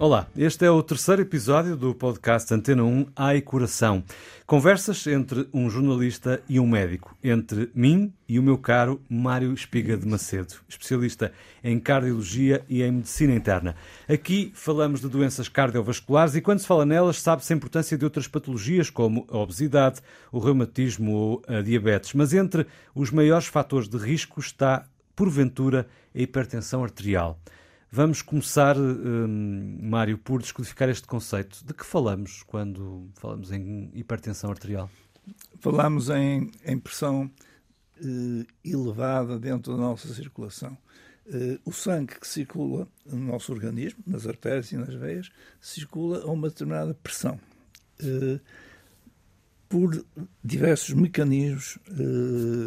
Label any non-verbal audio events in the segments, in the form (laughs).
Olá, este é o terceiro episódio do podcast Antena 1 Ai Coração. Conversas entre um jornalista e um médico, entre mim e o meu caro Mário Espiga de Macedo, especialista em cardiologia e em medicina interna. Aqui falamos de doenças cardiovasculares e quando se fala nelas sabe-se a importância de outras patologias como a obesidade, o reumatismo ou a diabetes. Mas entre os maiores fatores de risco está, porventura, a hipertensão arterial. Vamos começar, um, Mário, por descodificar este conceito. De que falamos quando falamos em hipertensão arterial? Falamos em, em pressão eh, elevada dentro da nossa circulação. Eh, o sangue que circula no nosso organismo, nas artérias e nas veias, circula a uma determinada pressão. Eh, por diversos mecanismos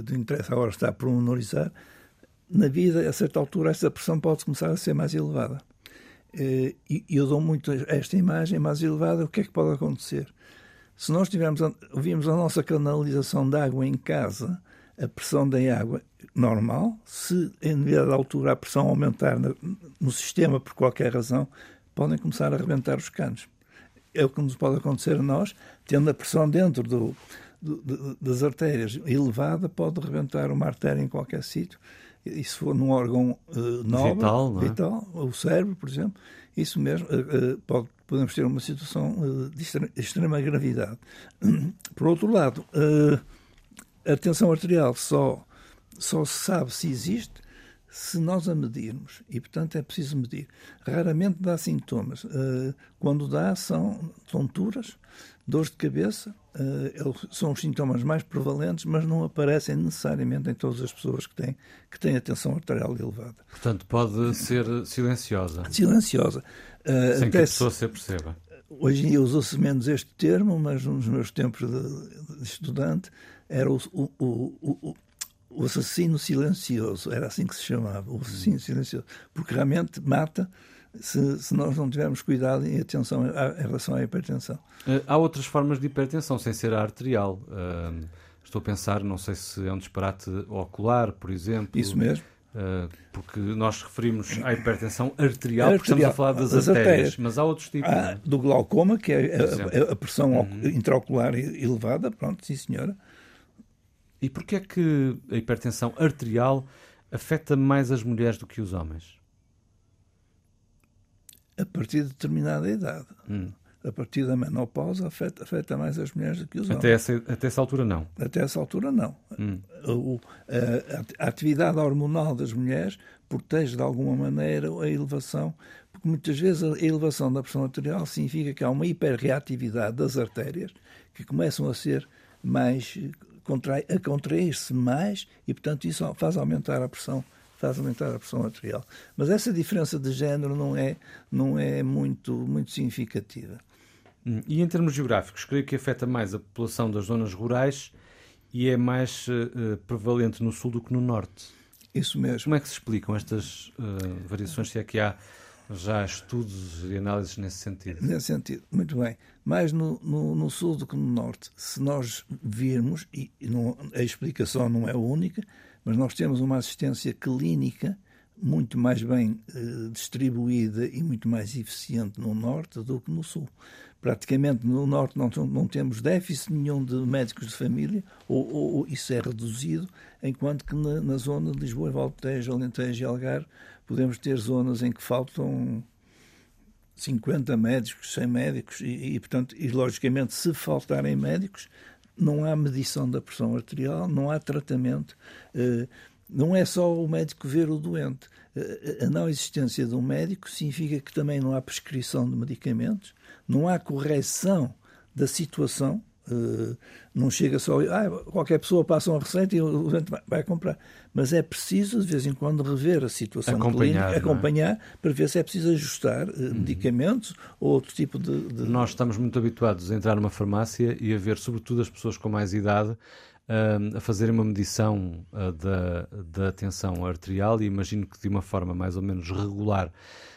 de interesse, agora está a pormenorizar, na vida, a certa altura, essa pressão pode começar a ser mais elevada. Eh, e eu dou muito esta imagem mais elevada, o que é que pode acontecer? Se nós tivermos, ouvimos a nossa canalização de água em casa, a pressão da água normal, se em determinada altura a pressão aumentar no sistema por qualquer razão, podem começar a arrebentar os canos. É o que nos pode acontecer a nós, tendo a pressão dentro do, do, das artérias elevada, pode arrebentar uma artéria em qualquer sítio e se for num órgão uh, nobre, vital, é? vital, o cérebro, por exemplo, isso mesmo, uh, pode, podemos ter uma situação de extrema, extrema, gravidade. (clears throat) Por outro lado, a tensão arterial só, só se sabe se existe se nós a medirmos, e portanto é preciso medir. Raramente dá sintomas. Quando dá, são tonturas, dores de cabeça, são os sintomas mais prevalentes, mas não aparecem necessariamente em todas as pessoas que têm, que têm a tensão arterial elevada. Portanto, pode ser silenciosa. Silenciosa. Uh, Sem que a pessoa se perceba. Hoje em dia usa-se menos este termo, mas nos meus tempos de, de estudante era o, o, o, o, assassino silencioso, era assim que se chamava, o assassino silencioso, porque realmente mata se, se, nós não tivermos cuidado e atenção em relação à hipertensão. Eh, há outras formas de hipertensão, sem ser a arterial. Uh, estou a pensar, não sei se é um disparate ocular, por exemplo. Isso mesmo. Uh, porque nós referimos à hipertensão arterial, arterial porque estamos a falar das, das artérias, artérias, mas há outros tipos. Há do glaucoma, que é a, a, pressão uhum. intraocular elevada, pronto, sim senhora. E porquê é que a hipertensão arterial afeta mais as mulheres do que os homens? A partir de determinada idade. Hum. A partir da menopausa afeta, afeta, mais as mulheres do que os até homens. Essa, até essa altura não? Até essa altura não. Hum. O, a, a, atividade hormonal das mulheres protege de alguma maneira a elevação, porque muitas vezes a elevação da pressão arterial significa que há uma hiperreatividade das artérias que começam a ser mais a contrair-se mais e, portanto, isso faz aumentar a pressão faz aumentar a pressão arterial. Mas essa diferença de género não é, não é muito, muito significativa. Hum, e em termos geográficos, creio que afeta mais a população das zonas rurais e é mais uh, prevalente no sul do que no norte. Isso mesmo. Como é que se explicam estas uh, variações, se é que há já estudos e análises nesse sentido? Nesse sentido, muito bem. Mais no, no, no sul do que no norte. Se nós virmos, e não, a explicação não é única, mas nós temos uma assistência clínica muito mais bem eh, distribuída e muito mais eficiente no norte do que no sul. Praticamente no norte não, não temos déficit nenhum de médicos de família, ou, ou, ou isso é reduzido, enquanto que na, na zona de Lisboa, Valtejo, Alentejo e Algarve podemos ter zonas em que faltam 50 médicos, 100 médicos, e, e, portanto, e logicamente, se faltarem médicos, não há medição da pressão arterial, não há tratamento. Eh, não é só o médico ver o doente. Eh, a não existência de um médico significa que também não há prescrição de medicamentos, não há correção da situação não chega só, ah, qualquer pessoa passa uma receita e o doente vai, comprar. Mas é preciso, de vez em quando, rever a situação acompanhar, clínica, acompanhar, é? para ver se é preciso ajustar uh, uhum. medicamentos ou outro tipo de, de, Nós estamos muito habituados a entrar numa farmácia e a ver, sobretudo, as pessoas com mais idade uh, a fazerem uma medição da, da tensão arterial e imagino que de uma forma mais ou menos regular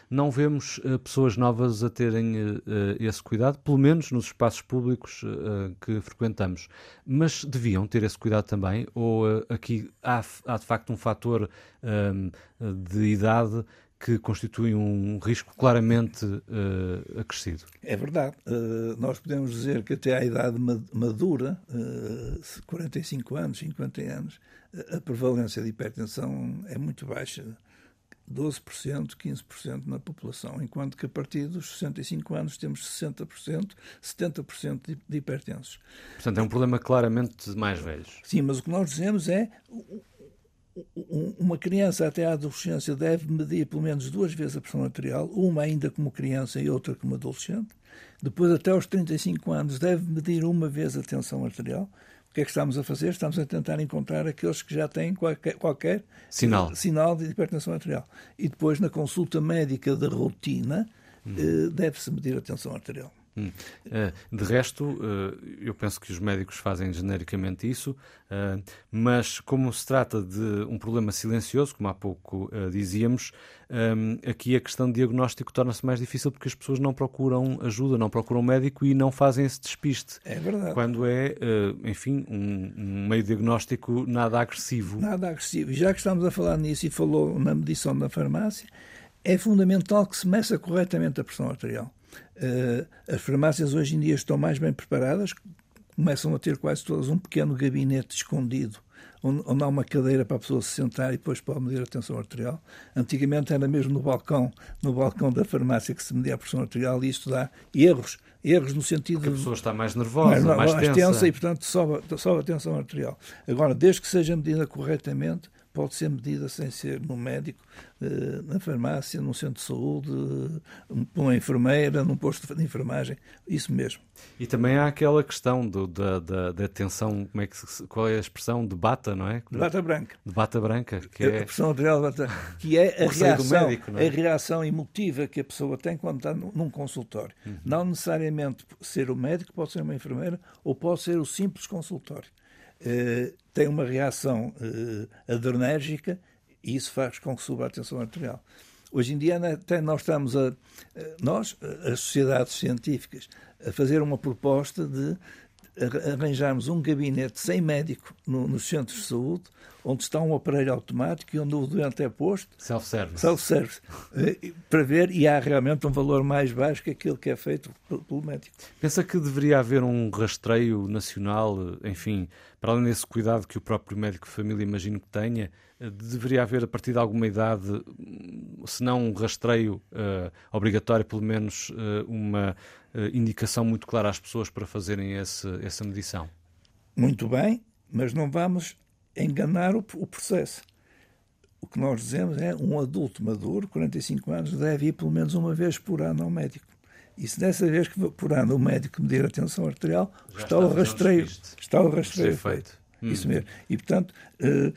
não vemos uh, pessoas novas a terem uh, esse cuidado, pelo menos nos espaços públicos uh, que frequentamos. Mas deviam ter esse cuidado também, ou aqui há, há, de facto um fator ehm, de idade que constituem um risco claramente uh, acrescido. É verdade. Uh, nós podemos dizer que até à idade madura, uh, 45 anos, 50 anos, a prevalência de hipertensão é muito baixa. 12%, 15% na população, enquanto que a partir dos 65 anos temos 60%, 70% de hipertensos. Portanto, é um problema claramente de mais velhos. Sim, mas o que nós dizemos é uma criança até à adolescência deve medir pelo menos duas vezes a pressão arterial, uma ainda como criança e outra como adolescente. Depois, até aos 35 anos, deve medir uma vez a tensão arterial. O que é que estamos a fazer? Estamos a tentar encontrar aqueles que já têm qualquer, qualquer sinal. sinal de hipertensão arterial. E depois, na consulta médica de rotina, hum. Eh, deve-se medir a tensão arterial. Hum. Eh, de resto, eh, eu penso que os médicos fazem genericamente isso, eh, mas como se trata de um problema silencioso, como há pouco dizíamos, aqui a questão de diagnóstico torna-se mais difícil porque as pessoas não procuram ajuda, não procuram médico e não fazem esse despiste. É verdade. Quando é, enfim, um meio diagnóstico nada agressivo. Nada agressivo. E já que estamos a falar nisso e falou na medição da farmácia, é fundamental que se meça corretamente a pressão arterial. Uh, as farmácias hoje em dia estão mais bem preparadas, começam a ter quase todas um pequeno gabinete escondido, onde, onde, há uma cadeira para a pessoa se sentar e depois pode medir a tensão arterial. Antigamente era mesmo no balcão, no balcão da farmácia que se media a pressão arterial e isto dá erros, erros no sentido Porque a pessoa está mais nervosa, mais, mais, mais tensa. tensa. e portanto sobe, sobe a tensão arterial. Agora, desde que seja medida corretamente, pode ser medida sem ser no médico, eh, na farmácia, num centro de saúde, por uma enfermeira, num posto de enfermagem, isso mesmo. E também há aquela questão do, da, da, da tensão, como é que, qual é a expressão? De bata, não é? De bata branca. De bata branca, que é... A pressão arterial bata, que é (laughs) a reação, médico, é? a reação emotiva que a pessoa tem quando está num consultório. Uhum. Não necessariamente ser o médico, pode ser uma enfermeira, ou pode ser o simples consultório. Uh, tem uma reação uh, adrenérgica e isso faz com que suba a tensão arterial. Hoje em dia até nós estamos a, nós, as sociedades científicas, a fazer uma proposta de arranjarmos um gabinete sem médico no, nos centros de saúde, onde está um aparelho automático e onde o doente é posto. Self-service. Self-service. Eh, para ver, e há realmente um valor mais baixo que aquele que é feito pelo médico. Pensa que deveria haver um rastreio nacional, enfim, para além desse cuidado que o próprio médico de família imagino que tenha, eh, deveria haver a partir de alguma idade, se não um rastreio uh, obrigatório, pelo menos uh, uma indicação muito clara às pessoas para fazerem esse, essa medição. Muito bem, mas não vamos enganar o, o processo. O que nós dizemos é um adulto maduro, 45 anos, deve ir pelo menos uma vez por ano ao médico. E se dessa vez que por ano o médico medir a tensão arterial, está, está, o rastreio, está o rastreio feito. Hum. Isso mesmo. E, portanto, uh,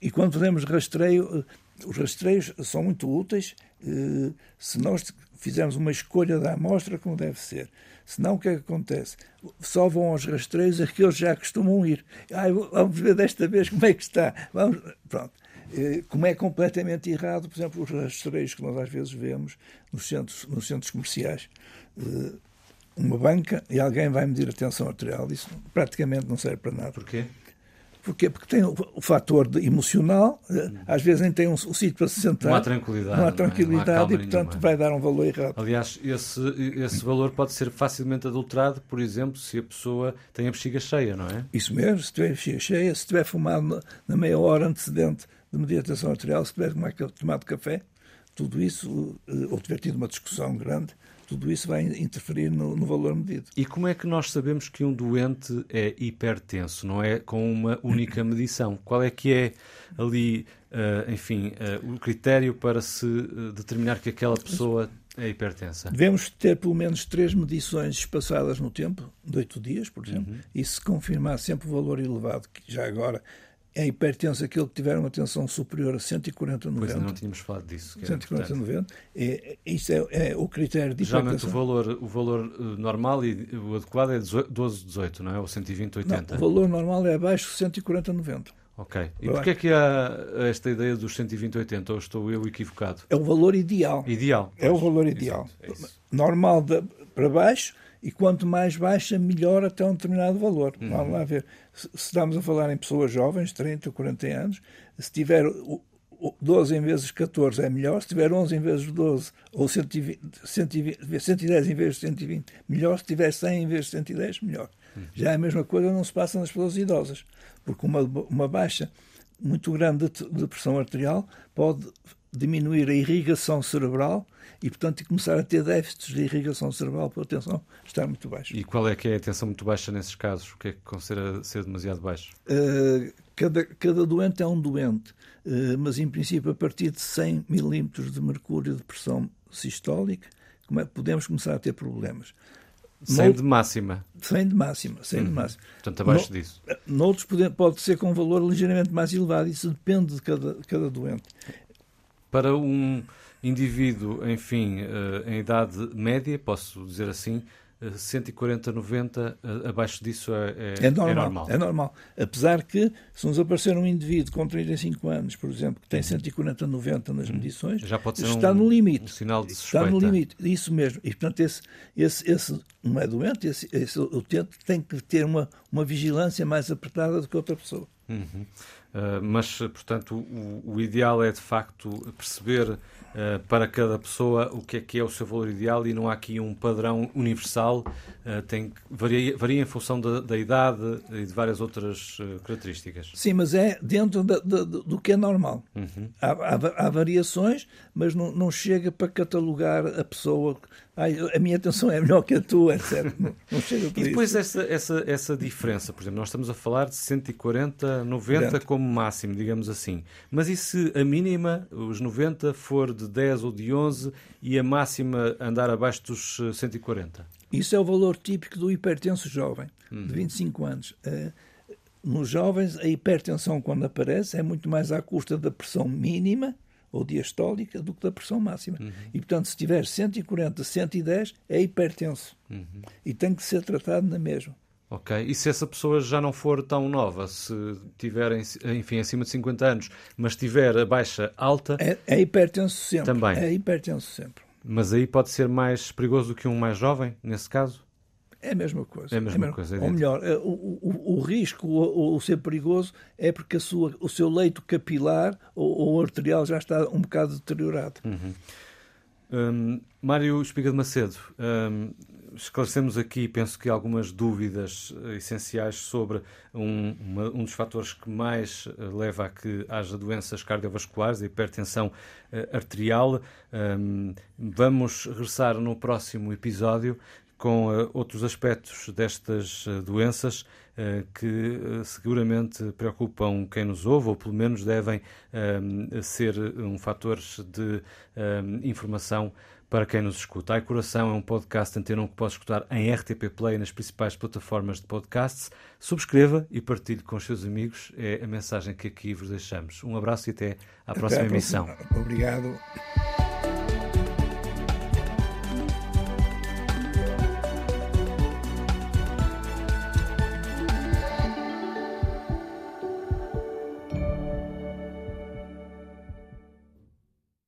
e quando fazemos rastreio, uh, os rastreios são muito úteis se nós fizermos uma escolha da amostra como deve ser. Senão, o que é que acontece? Só vão aos rastreios aqueles que já costumam ir. Ai, vamos ver desta vez como é que está. Vamos... Pronto. Como é completamente errado, por exemplo, os rastreios que nós às vezes vemos nos centros, nos centros comerciais. Uma banca e alguém vai medir a tensão arterial. Isso praticamente não serve para nada. Porquê? Porquê? Porque tem o, o fator de, emocional, eh, às vezes nem tem um, um sítio para se sentar. Não há tranquilidade. Não há tranquilidade não há e, portanto, nenhuma. vai dar um valor errado. Aliás, esse, esse valor pode ser facilmente adulterado, por exemplo, se a pessoa tem a bexiga cheia, não é? Isso mesmo, se tiver a bexiga cheia, se tiver fumado na meia hora antecedente de mediação arterial, se tiver tomado café, tudo isso, eh, ou tiver tido uma discussão grande, tudo isso vai interferir no, no, valor medido. E como é que nós sabemos que um doente é hipertenso? Não é com uma única (laughs) medição? Qual é que é ali, uh, enfim, uh, o critério para se uh, determinar que aquela pessoa é hipertensa? Devemos ter pelo menos três medições espaçadas no tempo, de oito dias, por exemplo, uhum. e se confirmar sempre o valor elevado, que já agora é hipertenso aquele que tiver uma tensão superior a 140 90. Pois não tínhamos falado disso. 140 é 90. É, isso é, é, o critério de Geralmente o valor, o valor eh, normal e o adequado é 12, 18, não é? Ou 120, 80. Não, o valor normal é abaixo de 140, 90. Ok. E porquê é que há esta ideia dos 120, 80? Ou estou eu equivocado? É o valor ideal. Ideal. Pois. É o valor ideal. É normal de, para baixo e quanto mais baixa, melhor até um determinado valor. Uhum. Vamos lá ver. Se estamos a falar em pessoas jovens, 30, 40 anos, se tiver o, 12 em vezes 14 é melhor, se tiver 11 em vezes 12, ou 120, 120, 110 em vez de 120, melhor, se tiver 100 em vez de 110, melhor. Já é a mesma coisa não se passa nas pessoas idosas, porque uma, uma baixa muito grande de, de pressão arterial pode diminuir a irrigação cerebral e, portanto, começar a ter déficits de irrigação cerebral por a tensão estar muito baixa. E qual é que é a tensão muito baixa nesses casos? O que é que considera ser demasiado baixo? Uh, cada, cada doente é um doente, uh, mas em princípio a partir de 100 milímetros de mercúrio de pressão sistólica é, podemos começar a ter problemas. 100 de máxima. 100 de máxima, 100 uhum. de máxima. Portanto, abaixo no, disso. Noutros pode, pode ser com um valor ligeiramente mais elevado, isso depende de cada, cada doente. Para um indivíduo, enfim, eh, em idade média, posso dizer assim, 140, 90, abaixo disso é, é, é, normal, é, normal, é normal. Apesar que, se nos aparecer um indivíduo com 35 anos, por exemplo, que tem 140, 90 nas hum. medições, Já pode ser está um, no limite. Um sinal de suspeita. Está no limite, isso mesmo. E, portanto, esse, esse, esse não é doente, esse, esse utente tem que ter uma, uma vigilância mais apertada do que outra pessoa. Uhum. Uh, mas, portanto, o, o, ideal é, de facto, perceber uh, para cada pessoa o que é que é o seu valor ideal e não há aqui um padrão universal, uh, tem, varia, varia em função da, da, idade e de várias outras características. Sim, mas é dentro da, da, do que é normal. Uhum. Há, há, há, variações, mas não, não chega para catalogar a pessoa. Ai, a minha atenção é melhor que a tua, etc. Não, não chega para E depois isso. essa, essa, essa diferença, por exemplo, nós estamos a falar de 140, 90 dentro. como máximo, digamos assim. Mas e se a mínima, os 90, for de 10 ou de 11 e a máxima andar abaixo dos 140? Eh, Isso é o valor típico do hipertenso jovem, uhum. de 25 anos. Uh, nos jovens, a hipertensão, quando aparece, é muito mais à custa da pressão mínima ou diastólica do que da pressão máxima. Uhum. E, portanto, se tiver 140, 110, é hipertenso. Uhum. E tem que ser tratado na mesma. Ok. E se essa pessoa já não for tão nova, se tiver, enfim, acima de 50 anos, mas tiver a baixa alta. É, é hipertenso sempre. Também. É hipertenso sempre. Mas aí pode ser mais perigoso do que um mais jovem, nesse caso? É a mesma coisa. É a mesma, é coisa. É ou melhor, é, o, o, o risco, o, o, ser perigoso, é porque a sua, o seu leito capilar ou, ou arterial já está um bocado deteriorado. Uhum. Um, Mário Espiga de Macedo, um, esclarecemos aqui, penso que algumas dúvidas eh, essenciais sobre um, uma, um dos fatores que mais eh, leva a que haja doenças cardiovasculares, a hipertensão uh, arterial. Um, vamos regressar no próximo episódio com uh, outros aspectos destas uh, doenças que seguramente preocupam quem nos ouve, ou pelo menos devem ser um fatores de informação para quem nos escuta. A Coração é um podcast antena que pode escutar em RTP Play nas principais plataformas de podcasts. Subscreva e partilhe com os seus amigos. É a mensagem que aqui vos deixamos. Um abraço e até à próxima, até emissão. Obrigado.